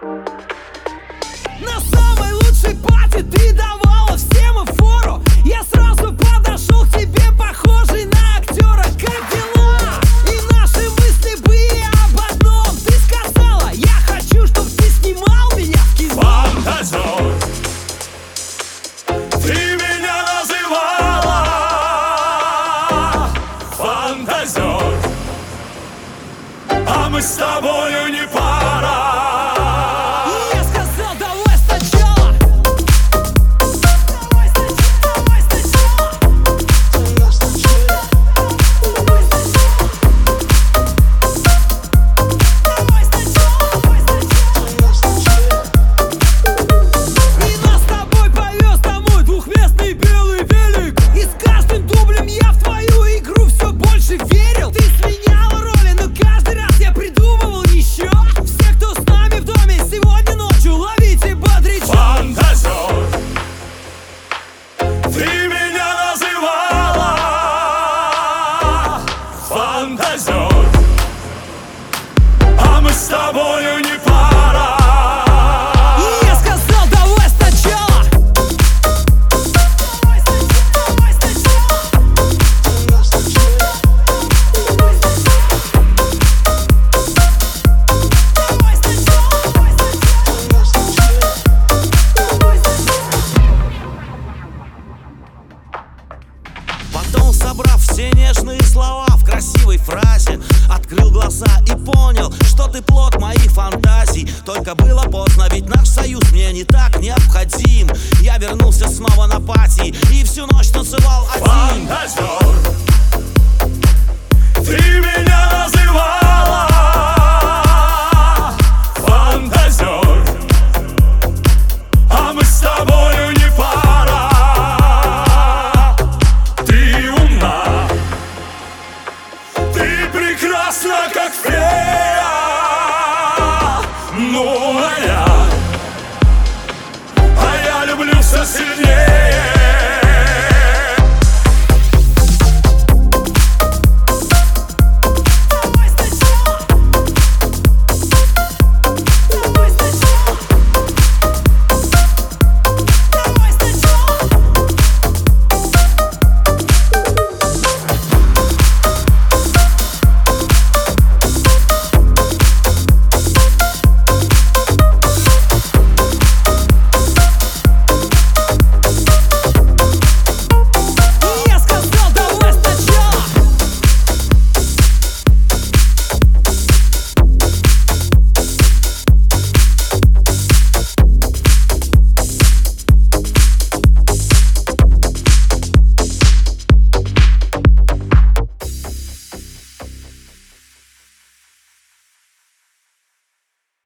На самой лучшей пати ты давала всем фору. Я сразу подошел к тебе, похожий на актера. Как дела? И наши мысли были об одном. Ты сказала, я хочу, чтобы ты снимал меня Фантазер Ты меня называла Фантазер А мы с тобою не Ты Потом, собрав все нежные слова в красивой фразе Открыл глаза и понял, что ты плод моих фантазий. Только было поздно, ведь наш союз мне не так необходим. Я вернулся снова на пати и всю ночь танцевал один. Фантазер прекрасна, как все.